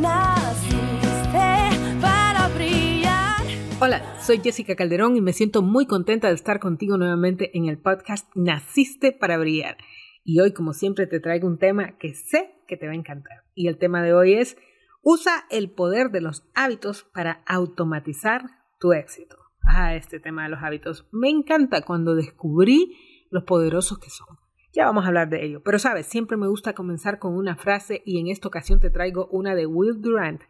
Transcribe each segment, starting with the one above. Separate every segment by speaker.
Speaker 1: Naciste para brillar.
Speaker 2: Hola, soy Jessica Calderón y me siento muy contenta de estar contigo nuevamente en el podcast Naciste para brillar. Y hoy, como siempre, te traigo un tema que sé que te va a encantar. Y el tema de hoy es, usa el poder de los hábitos para automatizar tu éxito. Ah, este tema de los hábitos me encanta cuando descubrí los poderosos que son. Ya vamos a hablar de ello. Pero sabes, siempre me gusta comenzar con una frase y en esta ocasión te traigo una de Will Durant.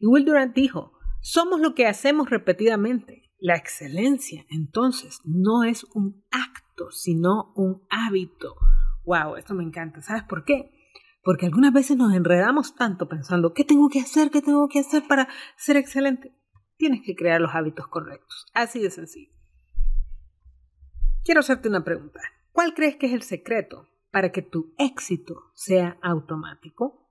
Speaker 2: Y Will Durant dijo, somos lo que hacemos repetidamente. La excelencia, entonces, no es un acto, sino un hábito. Wow, esto me encanta. ¿Sabes por qué? Porque algunas veces nos enredamos tanto pensando, ¿qué tengo que hacer? ¿Qué tengo que hacer para ser excelente? Tienes que crear los hábitos correctos. Así de sencillo. Quiero hacerte una pregunta. ¿Cuál crees que es el secreto para que tu éxito sea automático?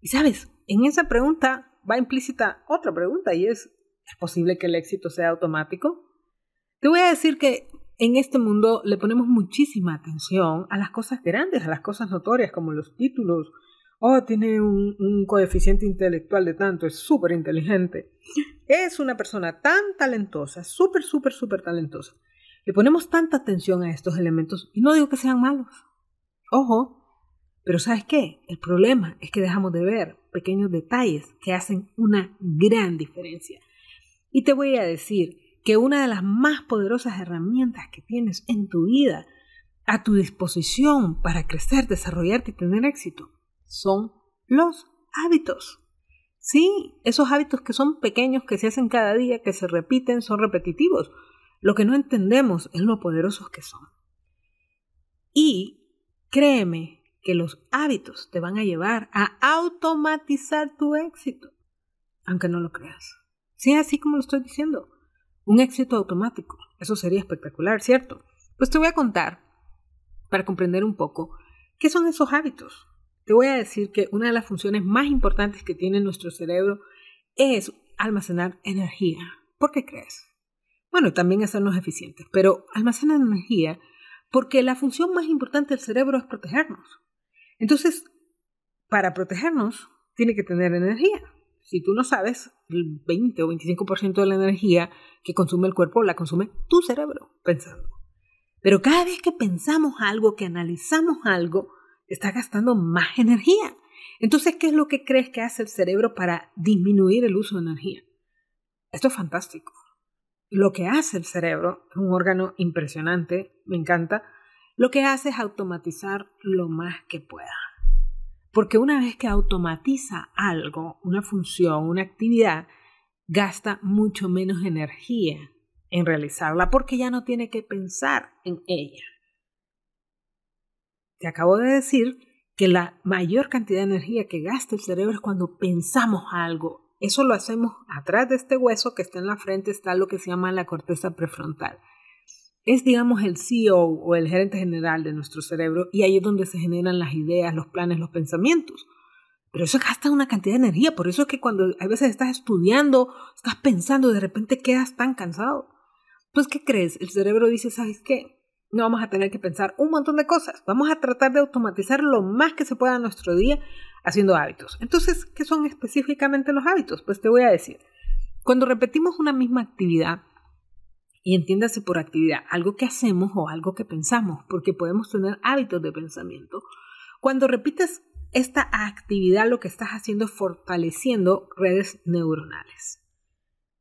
Speaker 2: Y sabes, en esa pregunta va implícita otra pregunta y es, ¿es posible que el éxito sea automático? Te voy a decir que en este mundo le ponemos muchísima atención a las cosas grandes, a las cosas notorias como los títulos. Oh, tiene un, coeficiente intelectual de tanto, es súper inteligente. Es una persona tan talentosa, súper, súper, súper talentosa. Le ponemos tanta atención a estos elementos y no digo que sean malos. Ojo, pero ¿sabes qué? El problema es que dejamos de ver pequeños detalles que hacen una gran diferencia. Y te voy a decir que una de las más poderosas herramientas que tienes en tu vida a tu disposición para crecer, desarrollarte y tener éxito son los hábitos. Sí, esos hábitos que son pequeños, que se hacen cada día, que se repiten, son repetitivos. Lo que no entendemos es lo poderosos que son. Y créeme que los hábitos te van a llevar a automatizar tu éxito, aunque no lo creas. Sí, así como lo estoy diciendo. Un éxito automático. Eso sería espectacular, ¿cierto? Pues te voy a contar, para comprender un poco, qué son esos hábitos. Te voy a decir que una de las funciones más importantes que tiene nuestro cerebro es almacenar energía. ¿Por qué crees? Bueno, también hacernos eficientes, pero almacenan energía porque la función más importante del cerebro es protegernos. Entonces, para protegernos, tiene que tener energía. Si tú no sabes, el 20 o 25% de la energía que consume el cuerpo la consume tu cerebro pensando. Pero cada vez que pensamos algo, que analizamos algo, está gastando más energía. Entonces, ¿qué es lo que crees que hace el cerebro para disminuir el uso de energía? Esto es fantástico lo que hace el cerebro, es un órgano impresionante, me encanta, lo que hace es automatizar lo más que pueda. Porque una vez que automatiza algo, una función, una actividad, gasta mucho menos energía en realizarla porque ya no tiene que pensar en ella. Te acabo de decir que la mayor cantidad de energía que gasta el cerebro es cuando pensamos algo, eso lo hacemos atrás de este hueso que está en la frente, está lo que se llama la corteza prefrontal. Es, digamos, el CEO o el gerente general de nuestro cerebro y ahí es donde se generan las ideas, los planes, los pensamientos. Pero eso gasta una cantidad de energía, por eso es que cuando a veces estás estudiando, estás pensando, de repente quedas tan cansado. Pues, ¿qué crees? El cerebro dice, ¿sabes qué? No vamos a tener que pensar un montón de cosas. Vamos a tratar de automatizar lo más que se pueda nuestro día haciendo hábitos. Entonces, ¿qué son específicamente los hábitos? Pues te voy a decir, cuando repetimos una misma actividad, y entiéndase por actividad, algo que hacemos o algo que pensamos, porque podemos tener hábitos de pensamiento, cuando repites esta actividad lo que estás haciendo es fortaleciendo redes neuronales.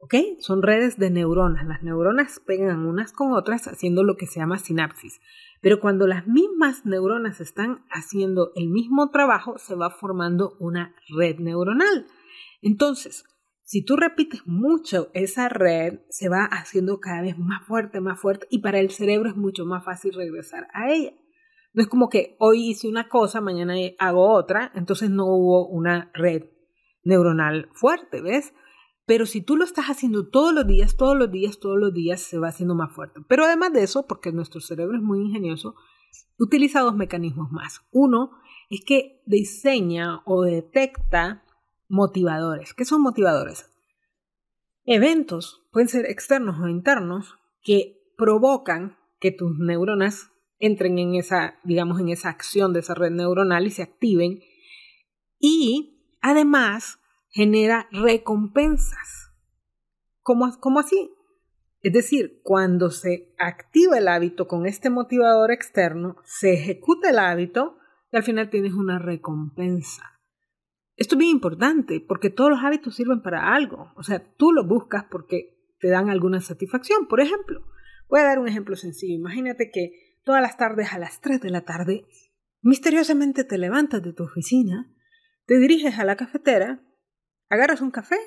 Speaker 2: ¿Ok? Son redes de neuronas. Las neuronas pegan unas con otras haciendo lo que se llama sinapsis. Pero cuando las mismas neuronas están haciendo el mismo trabajo, se va formando una red neuronal. Entonces, si tú repites mucho esa red, se va haciendo cada vez más fuerte, más fuerte, y para el cerebro es mucho más fácil regresar a ella. No es como que hoy hice una cosa, mañana hago otra, entonces no hubo una red neuronal fuerte, ¿ves? Pero si tú lo estás haciendo todos los días, todos los días, todos los días, se va haciendo más fuerte. Pero además de eso, porque nuestro cerebro es muy ingenioso, utiliza dos mecanismos más. Uno es que diseña o detecta motivadores. ¿Qué son motivadores? Eventos, pueden ser externos o internos, que provocan que tus neuronas entren en esa, digamos, en esa acción de esa red neuronal y se activen. Y además genera recompensas. ¿Cómo, ¿Cómo, así? Es decir, cuando se activa el hábito con este motivador externo, se ejecuta el hábito y al final tienes una recompensa. Esto es bien importante porque todos los hábitos sirven para algo. O sea, tú lo buscas porque te dan alguna satisfacción. Por ejemplo, voy a dar un ejemplo sencillo. Imagínate que todas las tardes a las 3 de la tarde, misteriosamente te levantas de tu oficina, te diriges a la cafetera, agarras un café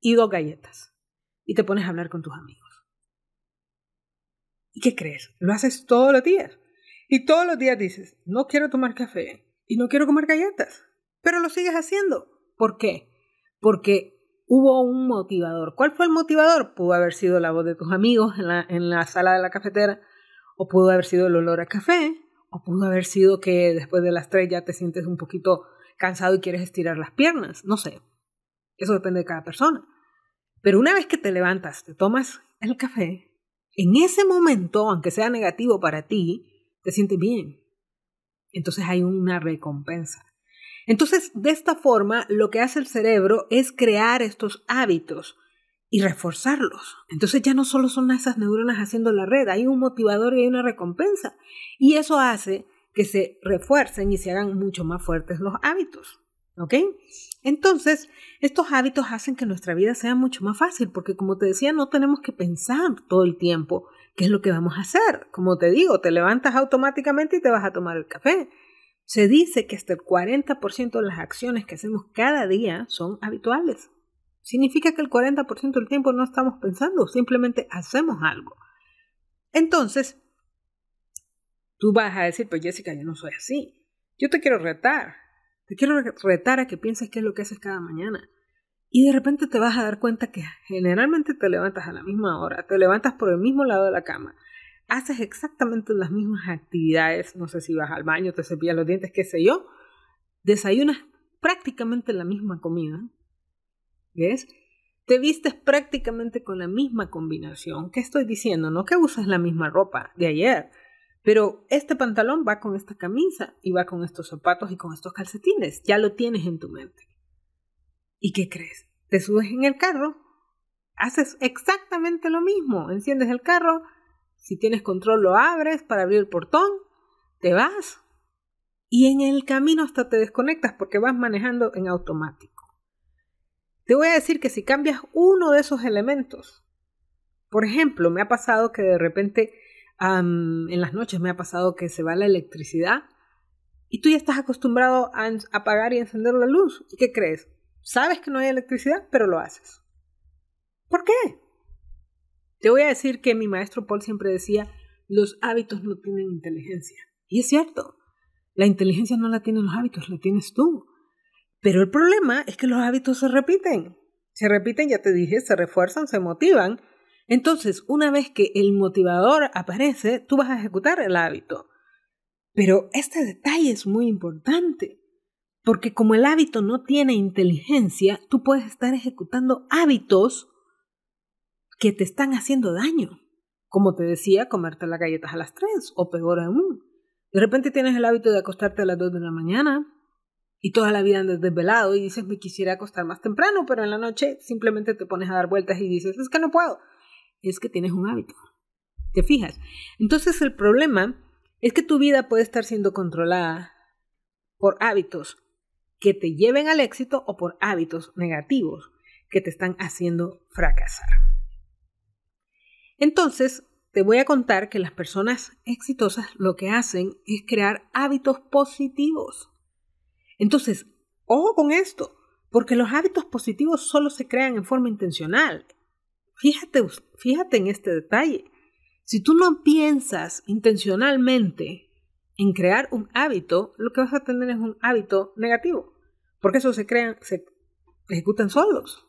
Speaker 2: y dos galletas y te pones a hablar con tus amigos. ¿Y qué crees? Lo haces todos los días. Y todos los días dices, no quiero tomar café y no quiero comer galletas. Pero lo sigues haciendo. ¿Por qué? Porque hubo un motivador. ¿Cuál fue el motivador? Pudo haber sido la voz de tus amigos en la, en la sala de la cafetera, o pudo haber sido el olor a café, o pudo haber sido que después de las tres ya te sientes un poquito cansado y quieres estirar las piernas. No sé. Eso depende de cada persona. Pero una vez que te levantas, te tomas el café, en ese momento, aunque sea negativo para ti, te sientes bien. Entonces hay una recompensa. Entonces, de esta forma, lo que hace el cerebro es crear estos hábitos y reforzarlos. Entonces ya no solo son esas neuronas haciendo la red, hay un motivador y hay una recompensa. Y eso hace que se refuercen y se hagan mucho más fuertes los hábitos. ¿Ok? Entonces, estos hábitos hacen que nuestra vida sea mucho más fácil, porque como te decía, no tenemos que pensar todo el tiempo qué es lo que vamos a hacer. Como te digo, te levantas automáticamente y te vas a tomar el café. Se dice que hasta el 40% de las acciones que hacemos cada día son habituales. Significa que el 40% del tiempo no estamos pensando, simplemente hacemos algo. Entonces, tú vas a decir, pues Jessica, yo no soy así. Yo te quiero retar. Te quiero retar a que pienses qué es lo que haces cada mañana. Y de repente te vas a dar cuenta que generalmente te levantas a la misma hora, te levantas por el mismo lado de la cama, haces exactamente las mismas actividades, no sé si vas al baño, te cepillas los dientes, qué sé yo, desayunas prácticamente la misma comida, ¿ves? Te vistes prácticamente con la misma combinación. ¿Qué estoy diciendo? No que usas la misma ropa de ayer, pero este pantalón va con esta camisa y va con estos zapatos y con estos calcetines. Ya lo tienes en tu mente. ¿Y qué crees? Te subes en el carro, haces exactamente lo mismo. Enciendes el carro, si tienes control lo abres para abrir el portón, te vas. Y en el camino hasta te desconectas porque vas manejando en automático. Te voy a decir que si cambias uno de esos elementos, por ejemplo, me ha pasado que de repente en las noches me ha pasado que se va la electricidad y tú ya estás acostumbrado a apagar y encender la luz. ¿Y qué crees? Sabes que no hay electricidad, pero lo haces. ¿Por qué? Te voy a decir que mi maestro Paul siempre decía, los hábitos no tienen inteligencia. Y es cierto, la inteligencia no la tienen los hábitos, la tienes tú. Pero el problema es que los hábitos se repiten. Se repiten, ya te dije, se refuerzan, se motivan entonces, una vez que el motivador aparece, tú vas a ejecutar el hábito. Pero este detalle es muy importante, porque como el hábito no tiene inteligencia, tú puedes estar ejecutando hábitos que te están haciendo daño. Como te decía, comerte las galletas a las 3 o peor aún. De repente tienes el hábito de acostarte a las 2 de la mañana y toda la vida andas desvelado y dices me quisiera acostar más temprano, pero en la noche simplemente te pones a dar vueltas y dices es que no puedo es que tienes un hábito. ¿Te fijas? Entonces el problema es que tu vida puede estar siendo controlada por hábitos que te lleven al éxito o por hábitos negativos que te están haciendo fracasar. Entonces, te voy a contar que las personas exitosas lo que hacen es crear hábitos positivos. Entonces, ojo con esto, porque los hábitos positivos solo se crean en forma intencional. Fíjate, fíjate en este detalle. Si tú no piensas intencionalmente en crear un hábito, lo que vas a tener es un hábito negativo, porque eso se crean, se ejecutan solos.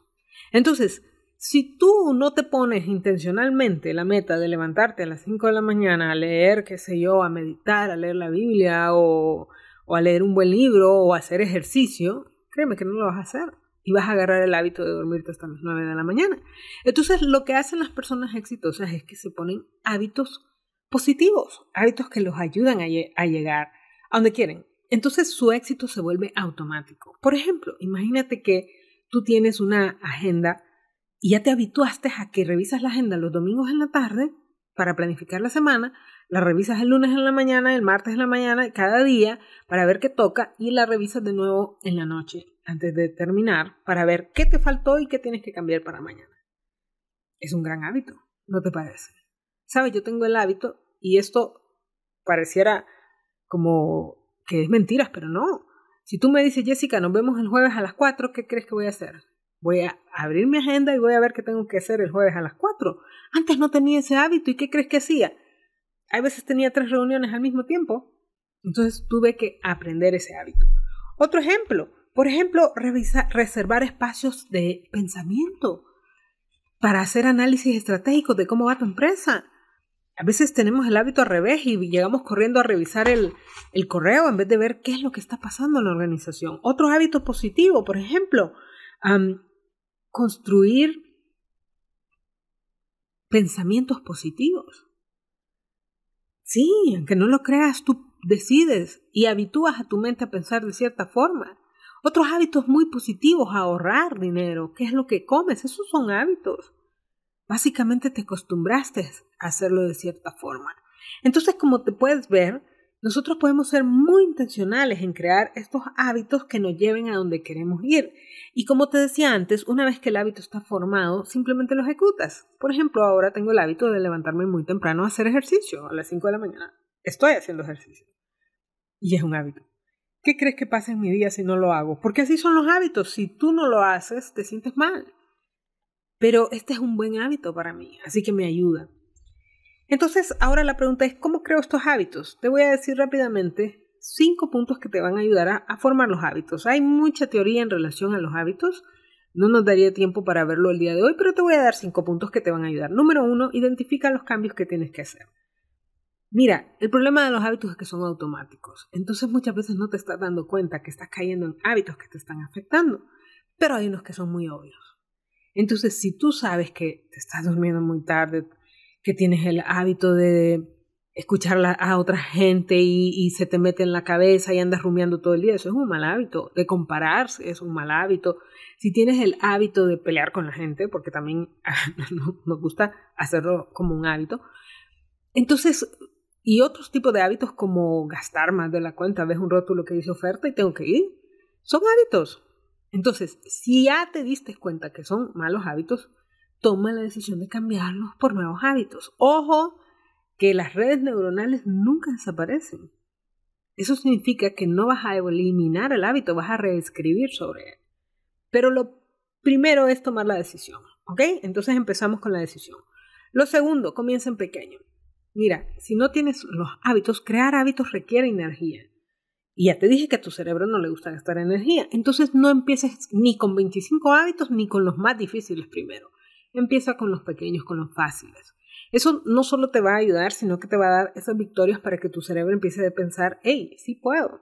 Speaker 2: Entonces, si tú no te pones intencionalmente la meta de levantarte a las 5 de la mañana a leer, qué sé yo, a meditar, a leer la Biblia o, o a leer un buen libro o a hacer ejercicio, créeme que no lo vas a hacer y vas a agarrar el hábito de dormirte hasta las 9 de la mañana. Entonces, lo que hacen las personas exitosas es que se ponen hábitos positivos, hábitos que los ayudan a, a llegar a donde quieren. Entonces, su éxito se vuelve automático. Por ejemplo, imagínate que tú tienes una agenda y ya te habituaste a que revisas la agenda los domingos en la tarde para planificar la semana, la revisas el lunes en la mañana, el martes en la mañana, cada día para ver qué toca y la revisas de nuevo en la noche antes de terminar para ver qué te faltó y qué tienes que cambiar para mañana. Es un gran hábito, ¿no te parece? Sabes, yo tengo el hábito y esto pareciera como que es mentiras, pero no. Si tú me dices, Jessica, nos vemos el jueves a las 4, ¿qué crees que voy a hacer? Voy a abrir mi agenda y voy a ver qué tengo que hacer el jueves a las 4. Antes no tenía ese hábito y ¿qué crees que hacía? A veces tenía tres reuniones al mismo tiempo. Entonces tuve que aprender ese hábito. Otro ejemplo, por ejemplo, reservar espacios de pensamiento para hacer análisis estratégicos de cómo va tu empresa. A veces tenemos el hábito al revés y llegamos corriendo a revisar el, correo en vez de ver qué es lo que está pasando en la organización. Otro hábito positivo, por ejemplo, construir pensamientos positivos. Sí, aunque no lo creas, tú decides y habitúas a tu mente a pensar de cierta forma. Otros hábitos muy positivos, ahorrar dinero, qué es lo que comes, esos son hábitos. Básicamente te acostumbraste a hacerlo de cierta forma. Entonces, como te puedes ver, nosotros podemos ser muy intencionales en crear estos hábitos que nos lleven a donde queremos ir. Y como te decía antes, una vez que el hábito está formado, simplemente lo ejecutas. Por ejemplo, ahora tengo el hábito de levantarme muy temprano a hacer ejercicio a las 5 de la mañana. Estoy haciendo ejercicio. Y es un hábito. ¿Qué crees que pasa en mi día si no lo hago? Porque así son los hábitos. Si tú no lo haces, te sientes mal. Pero este es un buen hábito para mí, así que me ayuda. Entonces, ahora la pregunta es, ¿cómo creo estos hábitos? Te voy a decir rápidamente cinco puntos que te van a ayudar a, formar los hábitos. Hay mucha teoría en relación a los hábitos. No nos daría tiempo para verlo el día de hoy, pero te voy a dar cinco puntos que te van a ayudar. Número uno, identifica los cambios que tienes que hacer. Mira, el problema de los hábitos es que son automáticos. Entonces muchas veces no te estás dando cuenta que estás cayendo en hábitos que te están afectando. Pero hay unos que son muy obvios. Entonces, si tú sabes que te estás durmiendo muy tarde, que tienes el hábito de escuchar a otra gente y, se te mete en la cabeza y andas rumiando todo el día, eso es un mal hábito. De compararse es un mal hábito. Si tienes el hábito de pelear con la gente, porque también nos gusta hacerlo como un hábito, entonces, y otros tipos de hábitos como gastar más de la cuenta, ves un rótulo que dice oferta y tengo que ir, son hábitos. Entonces, si ya te diste cuenta que son malos hábitos, toma la decisión de cambiarlos por nuevos hábitos. Ojo, que las redes neuronales nunca desaparecen. Eso significa que no vas a eliminar el hábito, vas a reescribir sobre él. Pero lo primero es tomar la decisión, ¿ok? Entonces empezamos con la decisión. Lo segundo, comienza en pequeño. Mira, si no tienes los hábitos, crear hábitos requiere energía. Y ya te dije que a tu cerebro no le gusta gastar energía. Entonces no empieces ni con 25 hábitos ni con los más difíciles primero. Empieza con los pequeños, con los fáciles. Eso no solo te va a ayudar, sino que te va a dar esas victorias para que tu cerebro empiece a pensar, hey, sí puedo.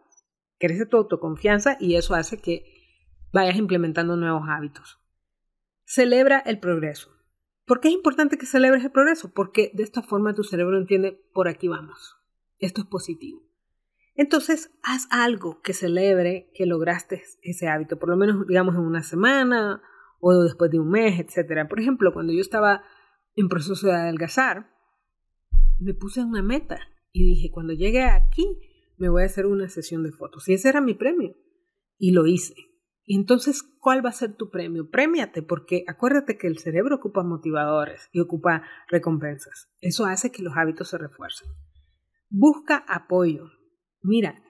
Speaker 2: Crece tu autoconfianza y eso hace que vayas implementando nuevos hábitos. Celebra el progreso. ¿Por qué es importante que celebres el progreso? Porque de esta forma tu cerebro entiende, por aquí vamos. Esto es positivo. Entonces, haz algo que celebre que lograste ese hábito, por lo menos, digamos, en una semana o después de un mes, etc. Por ejemplo, cuando yo estaba en proceso de adelgazar, me puse una meta y dije, cuando llegue aquí, me voy a hacer una sesión de fotos. Y ese era mi premio. Y lo hice. Y entonces, ¿cuál va a ser tu premio? Premiate, porque acuérdate que el cerebro ocupa motivadores y ocupa recompensas. Eso hace que los hábitos se refuercen. Busca apoyo. Mira,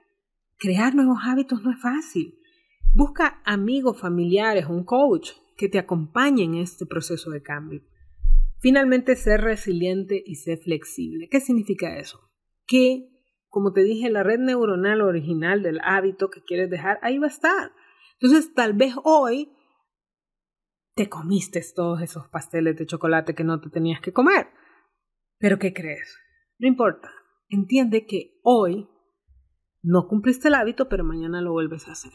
Speaker 2: crear nuevos hábitos no es fácil. Busca amigos, familiares, un coach que te acompañen en este proceso de cambio. Finalmente, ser resiliente y ser flexible. ¿Qué significa eso? Que, como te dije, la red neuronal original del hábito que quieres dejar, ahí va a estar. Entonces, tal vez hoy te comiste todos esos pasteles de chocolate que no te tenías que comer. Pero ¿qué crees? No importa. Entiende que hoy no cumpliste el hábito, pero mañana lo vuelves a hacer.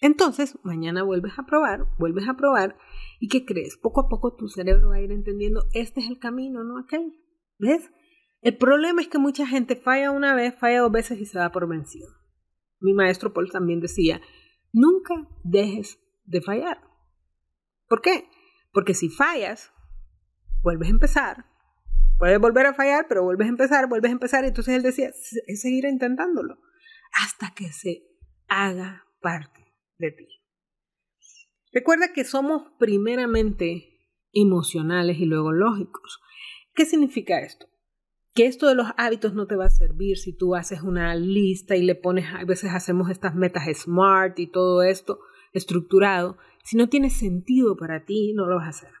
Speaker 2: Entonces, mañana vuelves a probar, vuelves a probar, ¿y qué crees? Poco a poco tu cerebro va a ir entendiendo, este es el camino, no aquel. ¿Ves? El problema es que mucha gente falla una vez, falla dos veces y se da por vencido. Mi maestro Paul también decía, nunca dejes de fallar. ¿Por qué? Porque si fallas, vuelves a empezar. Puedes volver a fallar, pero vuelves a empezar, vuelves a empezar. Y entonces él decía, es seguir intentándolo hasta que se haga parte de ti. Recuerda que somos primeramente emocionales y luego lógicos. ¿Qué significa esto? Que esto de los hábitos no te va a servir si tú haces una lista y le pones, a veces hacemos estas metas smart y todo esto estructurado. Si no tiene sentido para ti, no lo vas a hacer.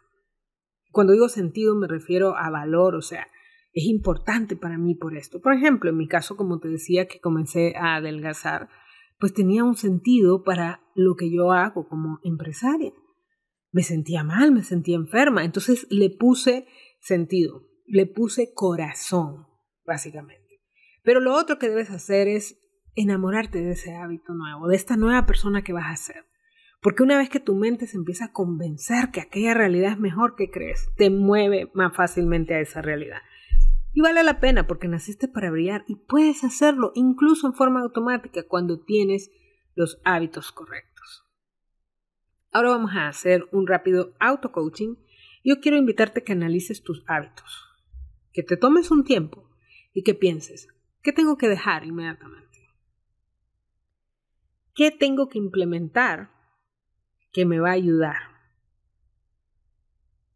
Speaker 2: Cuando digo sentido me refiero a valor, o sea, es importante para mí por esto. Por ejemplo, en mi caso, como te decía, que comencé a adelgazar, pues tenía un sentido para lo que yo hago como empresaria. Me sentía mal, me sentía enferma, entonces le puse sentido, le puse corazón, básicamente. Pero lo otro que debes hacer es enamorarte de ese hábito nuevo, de esta nueva persona que vas a ser. Porque una vez que tu mente se empieza a convencer que aquella realidad es mejor que crees, te mueve más fácilmente a esa realidad. Y vale la pena porque naciste para brillar y puedes hacerlo incluso en forma automática cuando tienes los hábitos correctos. Ahora vamos a hacer un rápido auto-coaching. Yo quiero invitarte a que analices tus hábitos, que te tomes un tiempo y que pienses, ¿qué tengo que dejar inmediatamente? ¿Qué tengo que implementar que me va a ayudar?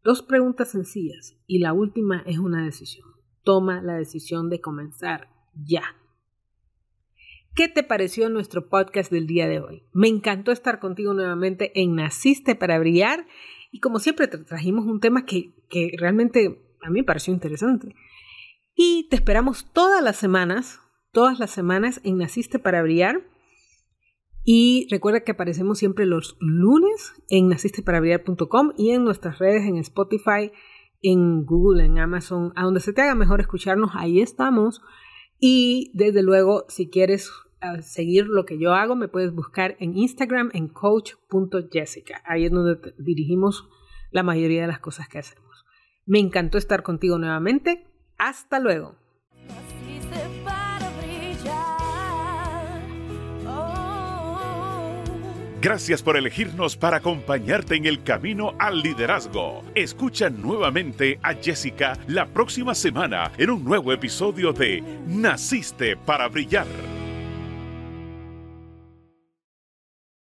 Speaker 2: Dos preguntas sencillas y la última es una decisión toma la decisión de comenzar ya. ¿Qué te pareció nuestro podcast del día de hoy? Me encantó estar contigo nuevamente en Naciste para Brillar y como siempre te trajimos un tema que, que realmente a mí pareció interesante. Y te esperamos todas las semanas, todas las semanas en Naciste para Brillar. Y recuerda que aparecemos siempre los lunes en nacisteparaBrillar.com y en nuestras redes en Spotify, en Google, en Amazon, a donde se te haga mejor escucharnos, ahí estamos. Y desde luego, si quieres ah, seguir lo que yo hago, me puedes buscar en Instagram en coach.jessica. Ahí es donde dirigimos la mayoría de las cosas que hacemos. Me encantó estar contigo nuevamente. Hasta luego.
Speaker 3: Gracias por elegirnos para acompañarte en el camino al liderazgo. Escucha nuevamente a Jessica la próxima semana en un nuevo episodio de Naciste para Brillar.